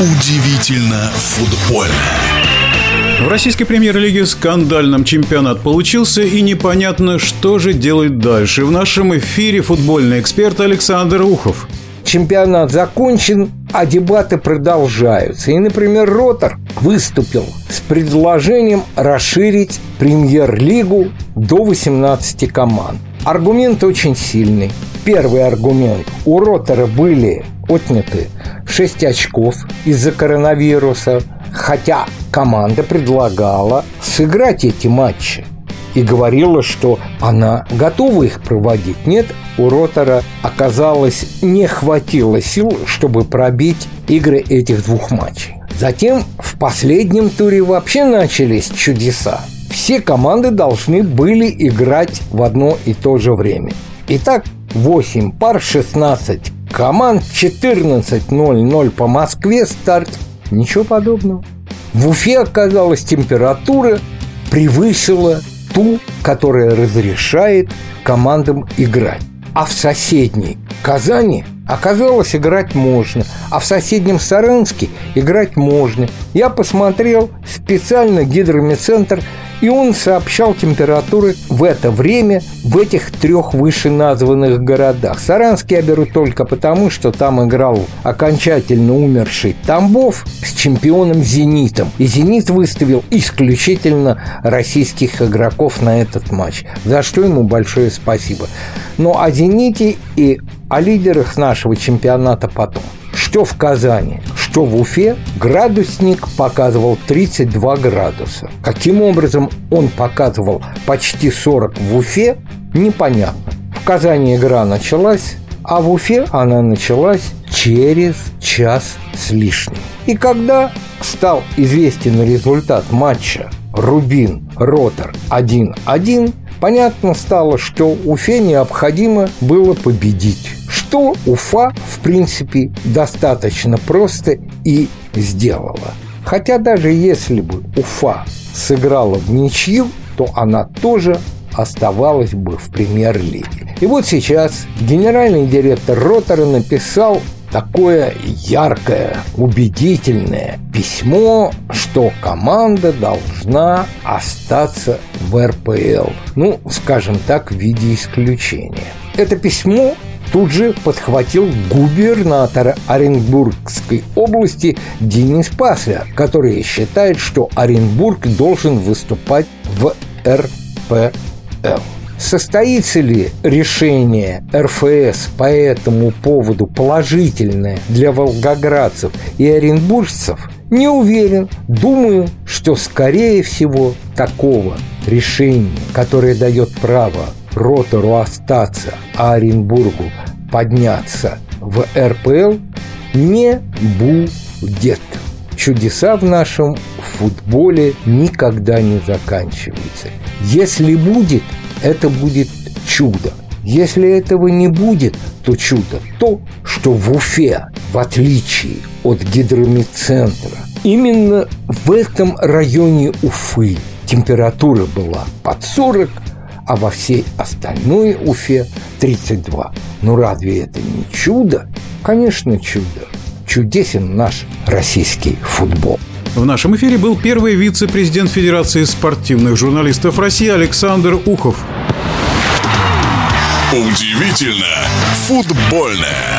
Удивительно футбольно. В российской премьер-лиге скандальным чемпионат получился, и непонятно, что же делать дальше. В нашем эфире футбольный эксперт Александр Ухов. Чемпионат закончен, а дебаты продолжаются. И, например, Ротор выступил с предложением расширить премьер-лигу до 18 команд. Аргумент очень сильный. Первый аргумент. У Ротора были отняты 6 очков из-за коронавируса, хотя команда предлагала сыграть эти матчи и говорила, что она готова их проводить. Нет, у Ротора оказалось не хватило сил, чтобы пробить игры этих двух матчей. Затем в последнем туре вообще начались чудеса. Все команды должны были играть в одно и то же время. Итак, 8 пар, 16 команд, 14.00 по Москве старт. Ничего подобного. В Уфе оказалась температура превысила ту, которая разрешает командам играть. А в соседней Казани оказалось играть можно, а в соседнем Саранске играть можно. Я посмотрел специально гидромедцентр и он сообщал температуры в это время в этих трех вышеназванных городах. Саранский я беру только потому, что там играл окончательно умерший Тамбов с чемпионом «Зенитом». И «Зенит» выставил исключительно российских игроков на этот матч, за что ему большое спасибо. Ну, о «Зените» и о лидерах нашего чемпионата потом что в Казани, что в Уфе, градусник показывал 32 градуса. Каким образом он показывал почти 40 в Уфе, непонятно. В Казани игра началась, а в Уфе она началась через час с лишним. И когда стал известен результат матча Рубин-Ротор 1-1, понятно стало, что Уфе необходимо было победить что Уфа, в принципе, достаточно просто и сделала. Хотя даже если бы Уфа сыграла в ничью, то она тоже оставалась бы в премьер-лиге. И вот сейчас генеральный директор Ротора написал такое яркое, убедительное письмо, что команда должна остаться в РПЛ. Ну, скажем так, в виде исключения. Это письмо тут же подхватил губернатор Оренбургской области Денис Пасля, который считает, что Оренбург должен выступать в РПЛ. Состоится ли решение РФС по этому поводу положительное для волгоградцев и оренбуржцев, не уверен. Думаю, что скорее всего такого решения, которое дает право Ротору остаться, а Оренбургу подняться в РПЛ, не будет. Чудеса в нашем футболе никогда не заканчиваются. Если будет, это будет чудо. Если этого не будет, то чудо то, что в Уфе, в отличие от гидромедцентра, именно в этом районе Уфы температура была под 40, а во всей остальной Уфе 32. Ну разве это не чудо? Конечно, чудо. Чудесен наш российский футбол. В нашем эфире был первый вице-президент Федерации спортивных журналистов России Александр Ухов. Удивительно футбольное.